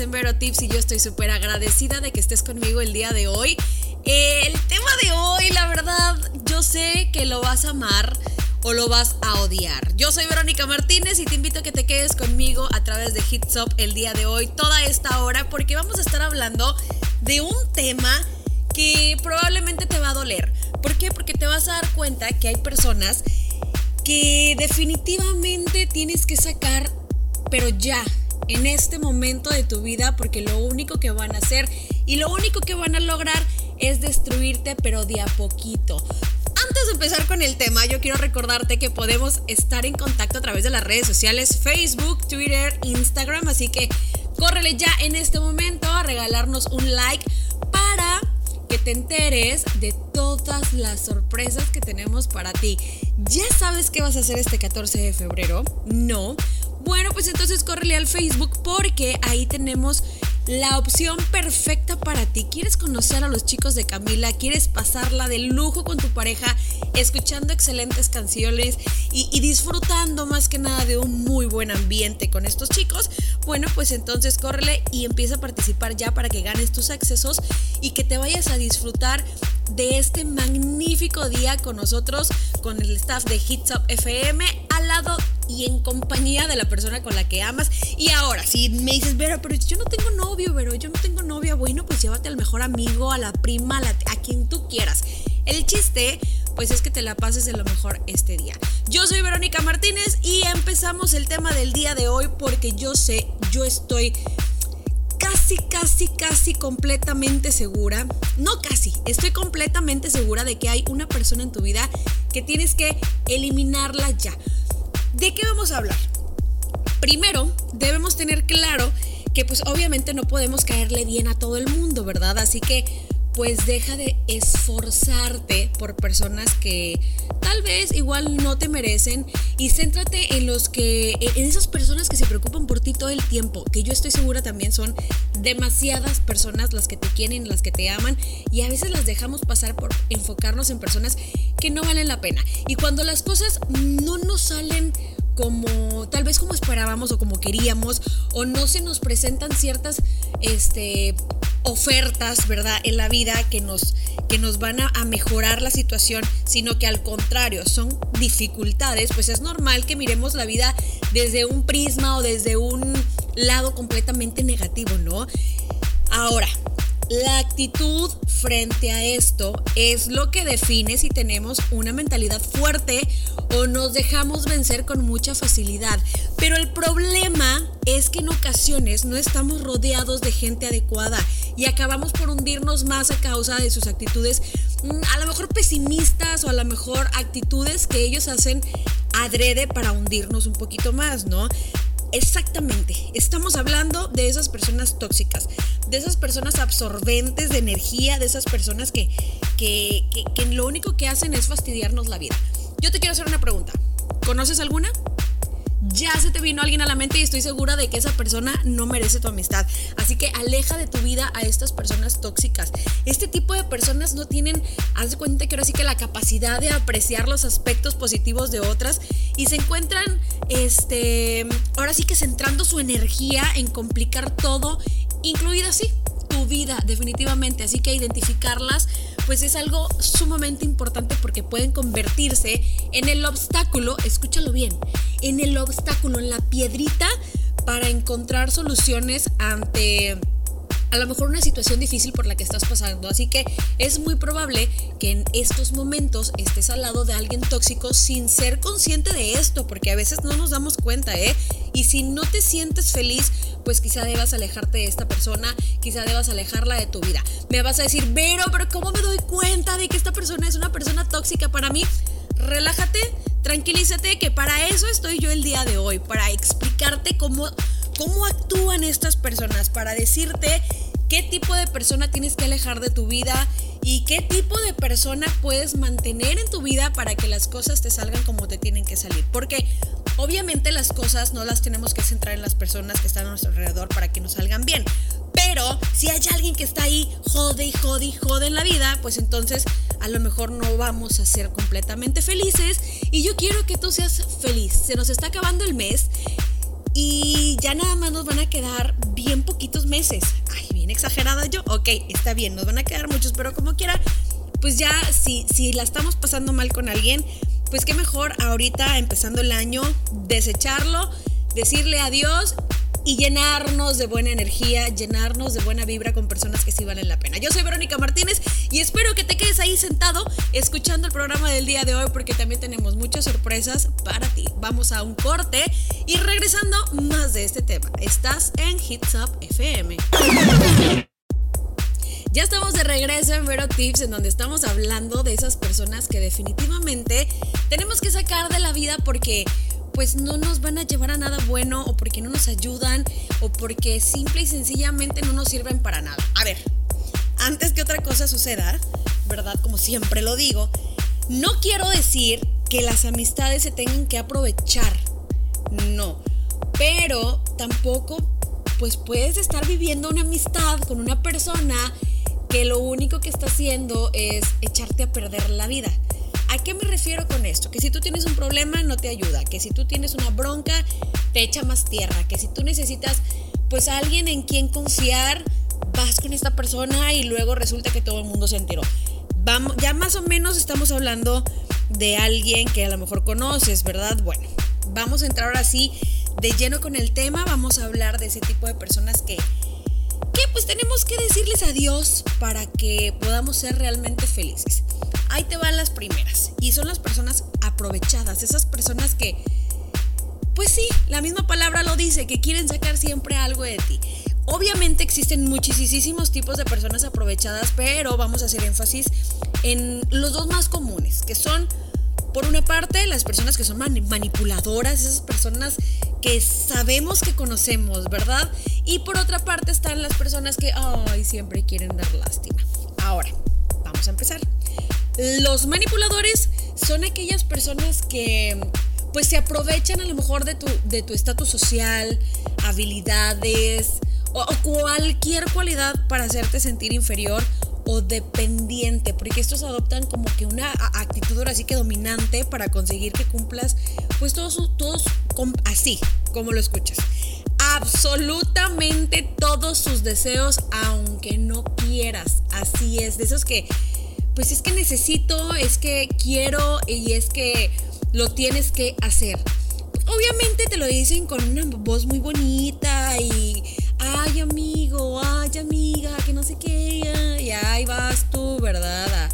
en Vero Tips y yo estoy súper agradecida de que estés conmigo el día de hoy. El tema de hoy, la verdad, yo sé que lo vas a amar o lo vas a odiar. Yo soy Verónica Martínez y te invito a que te quedes conmigo a través de Hits Up el día de hoy, toda esta hora, porque vamos a estar hablando de un tema que probablemente te va a doler. ¿Por qué? Porque te vas a dar cuenta que hay personas que definitivamente tienes que sacar, pero ya, en este momento de tu vida, porque lo único que van a hacer y lo único que van a lograr es destruirte, pero de a poquito. Antes de empezar con el tema, yo quiero recordarte que podemos estar en contacto a través de las redes sociales Facebook, Twitter, Instagram, así que córrele ya en este momento a regalarnos un like para que te enteres de todas las sorpresas que tenemos para ti. ¿Ya sabes qué vas a hacer este 14 de febrero? No. Bueno, pues entonces córrele al Facebook porque ahí tenemos la opción perfecta para ti. ¿Quieres conocer a los chicos de Camila? ¿Quieres pasarla de lujo con tu pareja, escuchando excelentes canciones y, disfrutando más que nada de un muy buen ambiente con estos chicos? Bueno, pues entonces córrele y empieza a participar ya para que ganes tus accesos y que te vayas a disfrutar de este magnífico día con nosotros, con el staff de Hits Up FM, lado y en compañía de la persona con la que amas. Y ahora, si me dices, Vero, pero yo no tengo novio, pero yo no tengo novia, bueno, pues llévate al mejor amigo, a la prima, a, a quien tú quieras. El chiste, pues es que te la pases de lo mejor este día. Yo soy Verónica Martínez y empezamos el tema del día de hoy porque yo sé, yo estoy casi, casi, casi completamente segura, no casi, estoy completamente segura de que hay una persona en tu vida que tienes que eliminarla ya. ¿De qué vamos a hablar? Primero, debemos tener claro que pues obviamente no podemos caerle bien a todo el mundo, ¿verdad? Así que pues deja de esforzarte por personas que tal vez igual no te merecen y céntrate en los que en esas personas que se preocupan por ti todo el tiempo, que yo estoy segura también son demasiadas personas las que te quieren, las que te aman y a veces las dejamos pasar por enfocarnos en personas que no valen la pena. Y cuando las cosas no nos salen como tal vez como esperábamos o como queríamos o no se nos presentan ciertas este ofertas, ¿verdad? En la vida que nos, que nos van a, a, mejorar la situación, sino que al contrario son dificultades, pues es normal que miremos la vida desde un prisma o desde un lado completamente negativo, ¿no? Ahora, la actitud frente a esto es lo que define si tenemos una mentalidad fuerte o nos dejamos vencer con mucha facilidad. Pero el problema es que en ocasiones no estamos rodeados de gente adecuada y acabamos por hundirnos más a causa de sus actitudes mm, a lo mejor pesimistas o a lo mejor actitudes que ellos hacen adrede para hundirnos un poquito más, ¿no? Exactamente, estamos hablando de esas personas tóxicas, de esas personas absorbentes de energía, de esas personas que, que, que, lo único que hacen es fastidiarnos la vida. Yo te quiero hacer una pregunta. ¿Conoces alguna? Ya se te vino alguien a la mente y estoy segura de que esa persona no merece tu amistad. Así que aleja de tu vida a estas personas tóxicas. Este tipo de personas no tienen, haz de cuenta que ahora sí que la capacidad de apreciar los aspectos positivos de otras y se encuentran, este, ahora sí que centrando su energía en complicar todo, incluida así tu vida definitivamente. Así que identificarlas pues es algo sumamente importante porque pueden convertirse en el obstáculo, escúchalo bien, en el obstáculo, en la piedrita para encontrar soluciones ante a lo mejor una situación difícil por la que estás pasando. Así que es muy probable que en estos momentos estés al lado de alguien tóxico sin ser consciente de esto, porque a veces no nos damos cuenta, ¿eh? Y si no te sientes feliz, pues quizá debas alejarte de esta persona, quizá debas alejarla de tu vida. Me vas a decir, Vero, pero ¿cómo me doy cuenta de que esta persona es una persona tóxica para mí? Relájate, tranquilízate, que para eso estoy yo el día de hoy, para explicarte cómo cómo actúan estas personas para decirte qué tipo de persona tienes que alejar de tu vida y qué tipo de persona puedes mantener en tu vida para que las cosas te salgan como te tienen que salir. Porque obviamente las cosas no las tenemos que centrar en las personas que están a nuestro alrededor para que nos salgan bien. Pero si hay alguien que está ahí, jode y jode y jode en la vida, pues entonces a lo mejor no vamos a ser completamente felices. Y yo quiero que tú seas feliz. Se nos está acabando el mes y ya nada más nos van a quedar bien poquitos meses. Ay, bien exagerada yo. Ok, está bien, nos van a quedar muchos, pero como quiera, pues ya si, si la estamos pasando mal con alguien, pues qué mejor ahorita empezando el año desecharlo, decirle adiós y llenarnos de buena energía, llenarnos de buena vibra con personas que sí valen la pena. Yo soy Verónica Martínez y espero que te quedes ahí sentado escuchando el programa del día de hoy porque también tenemos muchas sorpresas para ti. Vamos a un corte y regresando más de este tema. Estás en Hits Up FM. Ya estamos de regreso en Vero Tips, en donde estamos hablando de esas personas que definitivamente tenemos que sacar de la vida porque pues no nos van a llevar a nada bueno o porque no nos ayudan o porque simple y sencillamente no nos sirven para nada. A ver, antes que otra cosa suceda, ¿verdad? Como siempre lo digo, no quiero decir que las amistades se tengan que aprovechar. No. Pero tampoco pues puedes estar viviendo una amistad con una persona que lo único que está haciendo es echarte a perder la vida. ¿A qué me refiero con esto? Que si tú tienes un problema no te ayuda, que si tú tienes una bronca te echa más tierra, que si tú necesitas pues a alguien en quien confiar, vas con esta persona y luego resulta que todo el mundo se enteró. Vamos, ya más o menos estamos hablando de alguien que a lo mejor conoces, ¿verdad? Bueno, vamos a entrar ahora sí de lleno con el tema, vamos a hablar de ese tipo de personas que pues tenemos que decirles adiós para que podamos ser realmente felices. Ahí te van las primeras. Y son las personas aprovechadas, esas personas que, pues sí, la misma palabra lo dice, que quieren sacar siempre algo de ti. Obviamente existen muchísimos tipos de personas aprovechadas, pero vamos a hacer énfasis en los dos más comunes, que son, por una parte, las personas que son manipuladoras, esas personas que sabemos que conocemos, ¿verdad? Y por otra parte están las personas que, ay, siempre quieren dar lástima. Ahora, vamos a empezar. Los manipuladores son aquellas personas que pues se aprovechan a lo mejor de tu de tu estatus social, habilidades o, cualquier cualidad para hacerte sentir inferior o dependiente, porque estos adoptan como que una actitud ahora sí que dominante para conseguir que cumplas pues todos todos así, como lo escuchas. Absolutamente todos sus deseos aunque no quieras. Así es, de esos que pues es que necesito, es que quiero y es que lo tienes que hacer. Obviamente te lo dicen con una voz muy bonita y, ay amigo, ay amiga, que no sé qué, y ahí vas tú, ¿verdad? A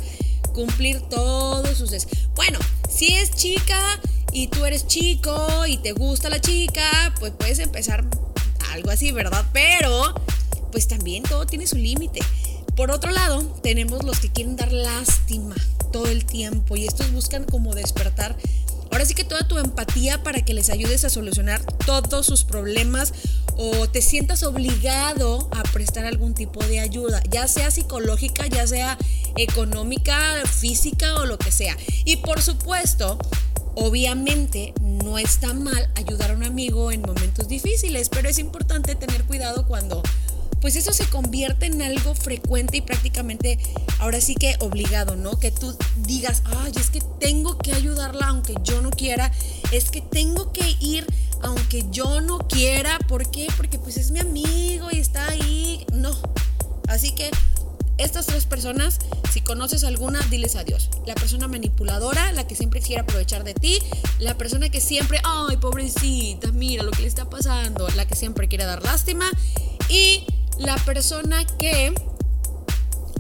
cumplir todos sus. Bueno, si es chica y tú eres chico y te gusta la chica, pues puedes empezar algo así, ¿verdad? Pero, pues también todo tiene su límite. Por otro lado, tenemos los que quieren dar lástima todo el tiempo y estos buscan como despertar ahora sí que toda tu empatía para que les ayudes a solucionar todos sus problemas o te sientas obligado a prestar algún tipo de ayuda, ya sea psicológica, ya sea económica, física o lo que sea. Y por supuesto, obviamente no está mal ayudar a un amigo en momentos difíciles, pero es importante tener cuidado cuando pues eso se convierte en algo frecuente y prácticamente ahora sí que obligado, ¿no? Que tú digas, ay, es que tengo que ayudarla aunque yo no quiera, es que tengo que ir aunque yo no quiera, ¿por qué? Porque pues es mi amigo y está ahí, no. Así que estas tres personas, si conoces alguna, diles adiós. La persona manipuladora, la que siempre quiere aprovechar de ti, la persona que siempre, ay, pobrecita, mira lo que le está pasando, la que siempre quiere dar lástima y la persona que,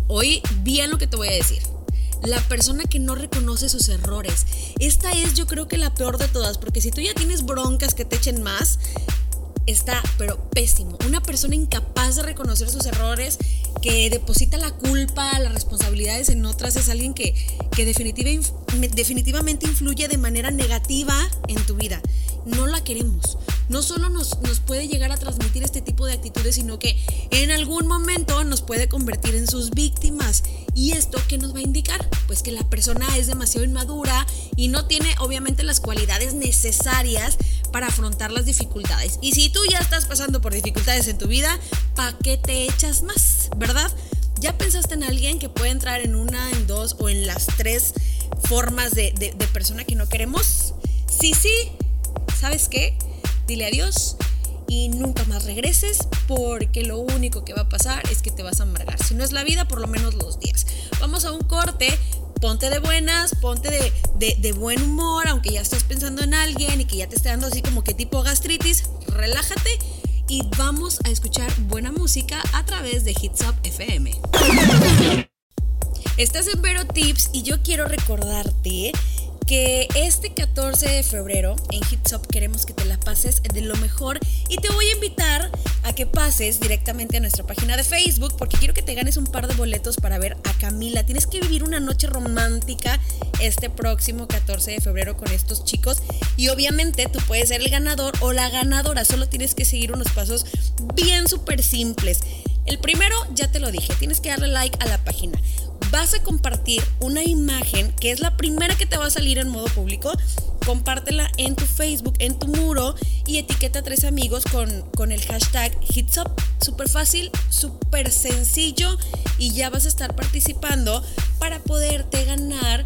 oí bien lo que te voy a decir, la persona que no reconoce sus errores. Esta es yo creo que la peor de todas, porque si tú ya tienes broncas que te echen más, está, pero pésimo. Una persona incapaz de reconocer sus errores, que deposita la culpa, las responsabilidades en otras, es alguien que, que definitivamente influye de manera negativa en tu vida. No la queremos no solo nos, nos puede llegar a transmitir este tipo de actitudes, sino que en algún momento nos puede convertir en sus víctimas. ¿Y esto qué nos va a indicar? Pues que la persona es demasiado inmadura y no tiene obviamente las cualidades necesarias para afrontar las dificultades. Y si tú ya estás pasando por dificultades en tu vida, ¿para qué te echas más? ¿Verdad? ¿Ya pensaste en alguien que puede entrar en una, en dos o en las tres formas de, de persona que no queremos? Sí, sí. ¿Sabes qué? Dile adiós y nunca más regreses porque lo único que va a pasar es que te vas a amargar. Si no es la vida, por lo menos los días. Vamos a un corte. Ponte de buenas, ponte de, de, buen humor, aunque ya estés pensando en alguien y que ya te esté dando así como que tipo gastritis, relájate y vamos a escuchar buena música a través de Hits Up FM. Estás en Vero Tips y yo quiero recordarte que este 14 de febrero en Hits Up queremos que te la pases de lo mejor y te voy a invitar a que pases directamente a nuestra página de Facebook porque quiero que te ganes un par de boletos para ver a Camila. Tienes que vivir una noche romántica este próximo 14 de febrero con estos chicos y obviamente tú puedes ser el ganador o la ganadora, solo tienes que seguir unos pasos bien súper simples. El primero, ya te lo dije, tienes que darle like a la página vas a compartir una imagen que es la primera que te va a salir en modo público. Compártela en tu Facebook, en tu muro y etiqueta a tres amigos con, con el hashtag HitsUp. Súper fácil, súper sencillo y ya vas a estar participando para poderte ganar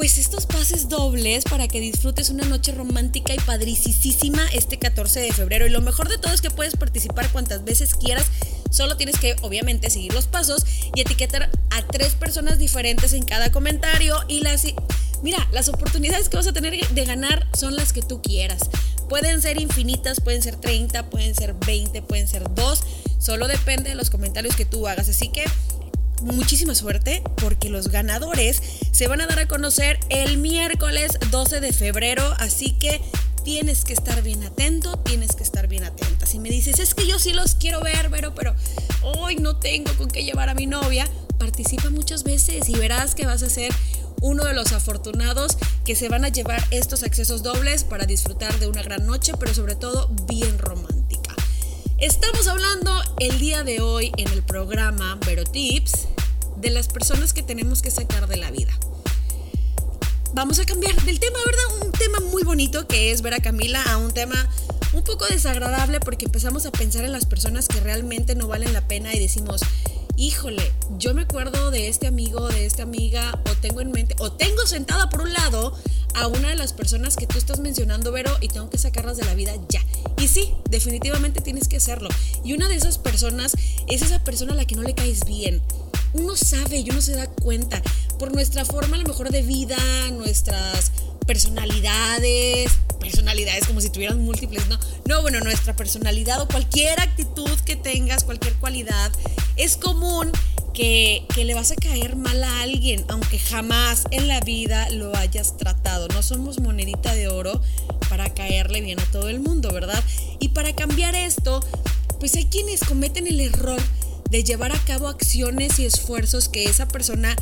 pues estos pases dobles para que disfrutes una noche romántica y padricísima este 14 de febrero. Y lo mejor de todo es que puedes participar cuantas veces quieras. Solo tienes que, obviamente, seguir los pasos y etiquetar a tres personas diferentes en cada comentario. Y las. Mira, las oportunidades que vas a tener de ganar son las que tú quieras. Pueden ser infinitas, pueden ser 30, pueden ser 20, pueden ser 2. Solo depende de los comentarios que tú hagas. Así que muchísima suerte porque los ganadores se van a dar a conocer el miércoles 12 de febrero, así que tienes que estar bien atento, tienes que estar bien atenta. Si me dices, es que yo sí los quiero ver, pero, pero hoy no tengo con qué llevar a mi novia, participa muchas veces y verás que vas a ser uno de los afortunados que se van a llevar estos accesos dobles para disfrutar de una gran noche, pero sobre todo bien romántica. Estamos hablando el día de hoy en el programa Vero Tips de las personas que tenemos que sacar de la vida. Vamos a cambiar del tema, ¿verdad? Un tema muy bonito que es ver a Camila a un tema un poco desagradable porque empezamos a pensar en las personas que realmente no valen la pena y decimos, híjole, yo me acuerdo de este amigo, de esta amiga, o tengo en mente, o tengo sentada por un lado a una de las personas que tú estás mencionando, Vero, y tengo que sacarlas de la vida ya. Y sí, definitivamente tienes que hacerlo. Y una de esas personas es esa persona a la que no le caes bien. Uno sabe y uno se da cuenta por nuestra forma a lo mejor de vida, nuestras personalidades, personalidades como si tuvieran múltiples, no, no, bueno, nuestra personalidad o cualquier actitud que tengas, cualquier cualidad, es común que, que, le vas a caer mal a alguien, aunque jamás en la vida lo hayas tratado. No somos monedita de oro para caerle bien a todo el mundo, ¿verdad? Y para cambiar esto, pues hay quienes cometen el error de llevar a cabo acciones y esfuerzos que esa persona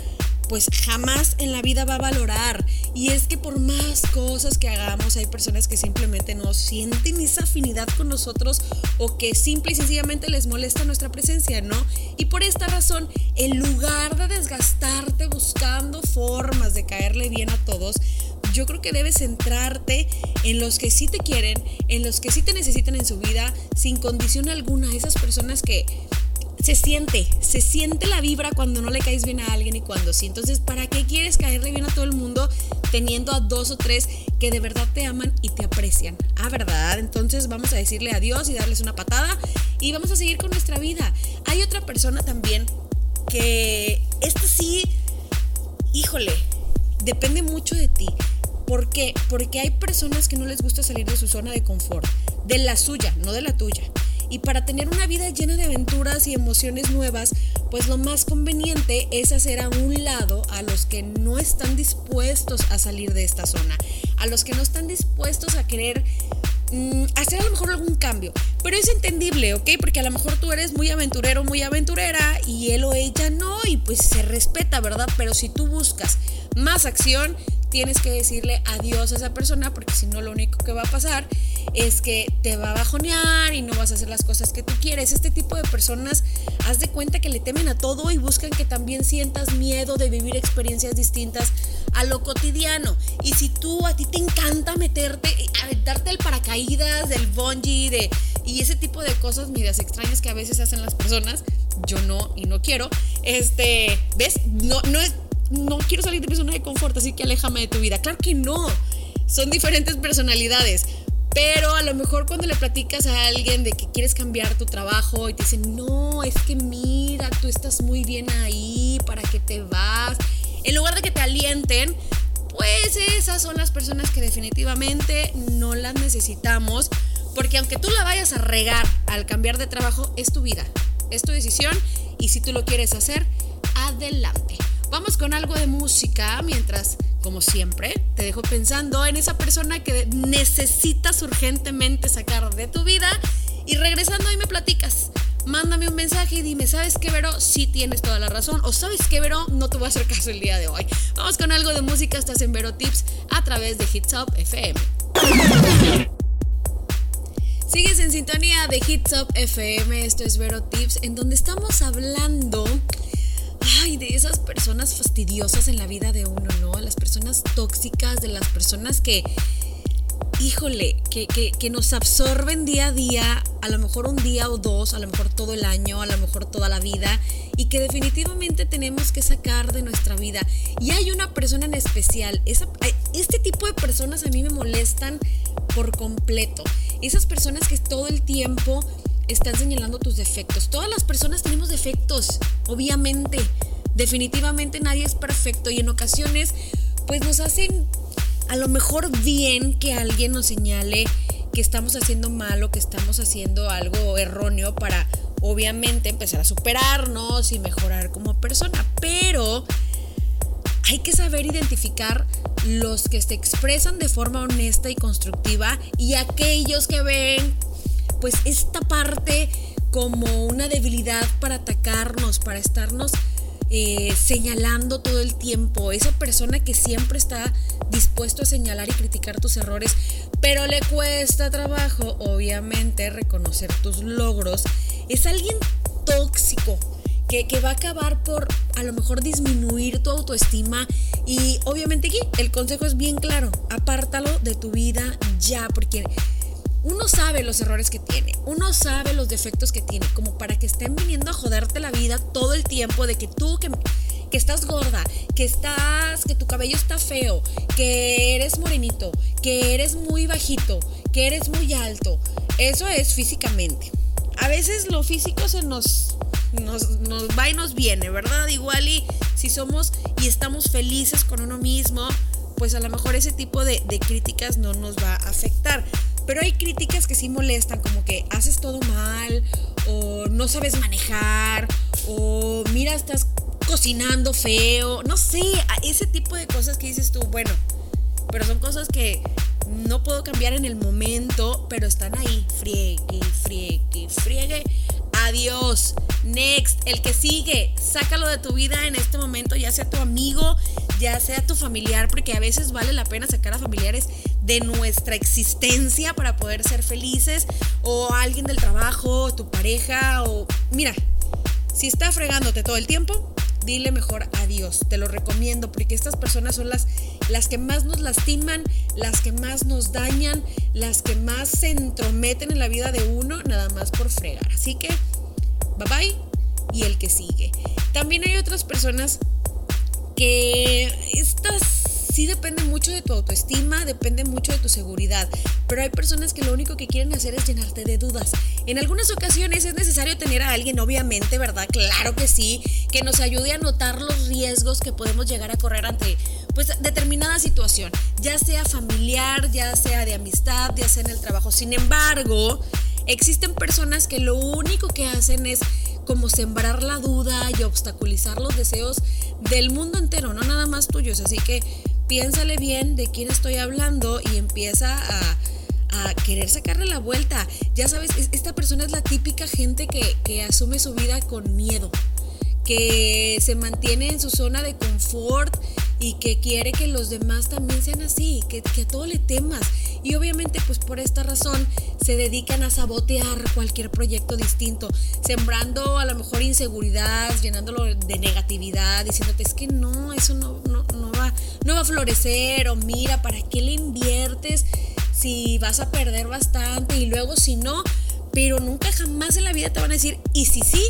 pues jamás en la vida va a valorar. Y es que por más cosas que hagamos, hay personas que simplemente no sienten esa afinidad con nosotros o que simple y sencillamente les molesta nuestra presencia, ¿no? Y por esta razón, en lugar de desgastarte buscando formas de caerle bien a todos, yo creo que debes centrarte en los que sí te quieren, en los que sí te necesitan en su vida, sin condición alguna. Esas personas que se siente, se siente la vibra cuando no le caes bien a alguien y cuando sí. Entonces, ¿para qué quieres caerle bien a todo el mundo teniendo a dos o tres que de verdad te aman y te aprecian? Ah, ¿verdad? Entonces vamos a decirle adiós y darles una patada y vamos a seguir con nuestra vida. Hay otra persona también que esta sí, híjole, depende mucho de ti. ¿Por qué? Porque hay personas que no les gusta salir de su zona de confort, de la suya, no de la tuya. Y para tener una vida llena de aventuras y emociones nuevas, pues lo más conveniente es hacer a un lado a los que no están dispuestos a salir de esta zona, a los que no están dispuestos a querer mm, hacer a lo mejor algún cambio. Pero es entendible, ¿ok? Porque a lo mejor tú eres muy aventurero, muy aventurera y él o ella no y pues se respeta, ¿verdad? Pero si tú buscas más acción, tienes que decirle adiós a esa persona porque si no lo único que va a pasar es que te va a bajonear y no vas a hacer las cosas que tú quieres. Este tipo de personas, haz de cuenta que le temen a todo y buscan que también sientas miedo de vivir experiencias distintas a lo cotidiano. Y si tú a ti te encanta meterte, aventarte el paracaídas, del bungee, de y ese tipo de cosas medias extrañas que a veces hacen las personas, yo no y no quiero. Este, ¿ves? No no es no quiero salir de mi zona de confort, así que aléjame de tu vida. Claro que no. Son diferentes personalidades. Pero a lo mejor cuando le platicas a alguien de que quieres cambiar tu trabajo y te dicen, no, es que mira, tú estás muy bien ahí, ¿para qué te vas? En lugar de que te alienten, pues esas son las personas que definitivamente no las necesitamos, porque aunque tú la vayas a regar al cambiar de trabajo, es tu vida, es tu decisión y si tú lo quieres hacer, adelante. Vamos con algo de música mientras, como siempre, te dejo pensando en esa persona que necesitas urgentemente sacar de tu vida y regresando ahí me platicas. Mándame un mensaje y dime, ¿sabes qué, Vero? Sí tienes toda la razón. O ¿sabes qué, Vero? No te voy a hacer caso el día de hoy. Vamos con algo de música. Estás en Vero Tips a través de Hits Up FM. Sigues en sintonía de Hits Up FM. Esto es Vero Tips, en donde estamos hablando ay, de esas personas fastidiosas en la vida de uno, ¿no? Las personas tóxicas, de las personas que, híjole, que, que, nos absorben día a día, a lo mejor un día o dos, a lo mejor todo el año, a lo mejor toda la vida, y que definitivamente tenemos que sacar de nuestra vida. Y hay una persona en especial, este tipo de personas a mí me molestan por completo. Esas personas que todo el tiempo están señalando tus defectos. Todas las personas tenemos defectos, obviamente. Definitivamente nadie es perfecto y en ocasiones pues nos hacen a lo mejor bien que alguien nos señale que estamos haciendo mal o que estamos haciendo algo erróneo para obviamente empezar a superarnos y mejorar como persona. Pero hay que saber identificar los que se expresan de forma honesta y constructiva y aquellos que ven pues esta parte como una debilidad para atacarnos, para estarnos eh, señalando todo el tiempo, esa persona que siempre está dispuesto a señalar y criticar tus errores, pero le cuesta trabajo, obviamente, reconocer tus logros, es alguien tóxico. Que, que, va a acabar por a lo mejor disminuir tu autoestima y obviamente aquí el consejo es bien claro, apártalo de tu vida ya, porque uno sabe los errores que tiene, uno sabe los defectos que tiene, como para que estén viniendo a joderte la vida todo el tiempo de que tú que, que estás gorda, que estás, que tu cabello está feo, que eres morenito, que eres muy bajito, que eres muy alto. Eso es físicamente. A veces lo físico se nos, nos, va y nos viene, ¿verdad? Igual y si somos y estamos felices con uno mismo, pues a lo mejor ese tipo de, de críticas no nos va a afectar. Pero hay críticas que sí molestan, como que haces todo mal, o no sabes manejar, o mira, estás cocinando feo, no sé, ese tipo de cosas que dices tú, bueno, pero son cosas que no puedo cambiar en el momento, pero están ahí, friegue, friegue, friegue. Adiós. Next, el que sigue, sácalo de tu vida en este momento, ya sea tu amigo, ya sea tu familiar, porque a veces vale la pena sacar a familiares de nuestra existencia para poder ser felices, o alguien del trabajo, tu pareja, o mira, si está fregándote todo el tiempo, dile mejor adiós. Te lo recomiendo porque estas personas son las, las que más nos lastiman, las que más nos dañan, las que más se entrometen en la vida de uno, nada más por fregar. Así que, bye bye y el que sigue. También hay otras personas que estas sí depende mucho de tu autoestima, depende mucho de tu seguridad, pero hay personas que lo único que quieren hacer es llenarte de dudas. En algunas ocasiones es necesario tener a alguien, obviamente, ¿verdad? Claro que sí, que nos ayude a notar los riesgos que podemos llegar a correr ante pues determinada situación, ya sea familiar, ya sea de amistad, ya sea en el trabajo. Sin embargo, existen personas que lo único que hacen es como sembrar la duda y obstaculizar los deseos del mundo entero, no nada más tuyos. Así que piénsale bien de quién estoy hablando y empieza a, querer sacarle la vuelta. Ya sabes, esta persona es la típica gente que, asume su vida con miedo, que se mantiene en su zona de confort y que quiere que los demás también sean así, que, que, a todo le temas. Y obviamente pues por esta razón se dedican a sabotear cualquier proyecto distinto, sembrando a lo mejor inseguridad, llenándolo de negatividad, diciéndote es que no, eso no, no, no, va, no va a florecer o mira, ¿para qué le inviertes si vas a perder bastante y luego si no? Pero nunca jamás en la vida te van a decir, y si sí,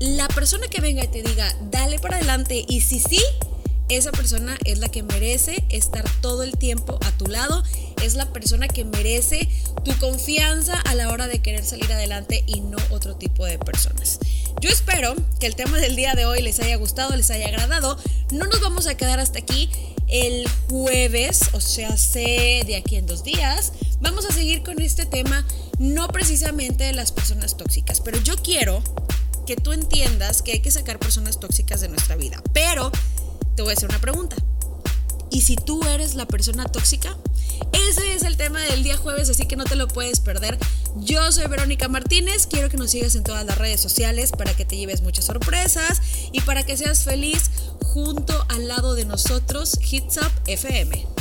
la persona que venga y te diga, dale para adelante, y si sí, esa persona es la que merece estar todo el tiempo a tu lado es la persona que merece tu confianza a la hora de querer salir adelante y no otro tipo de personas. Yo espero que el tema del día de hoy les haya gustado, les haya agradado. No nos vamos a quedar hasta aquí. El jueves, o sea, sé de aquí en dos días, vamos a seguir con este tema, no precisamente de las personas tóxicas, pero yo quiero que tú entiendas que hay que sacar personas tóxicas de nuestra vida. Pero te voy a hacer una pregunta. ¿Y si tú eres la persona tóxica? Ese es el tema del día jueves, así que no te lo puedes perder. Yo soy Verónica Martínez, quiero que nos sigas en todas las redes sociales para que te lleves muchas sorpresas y para que seas feliz junto al lado de nosotros, Hits Up FM.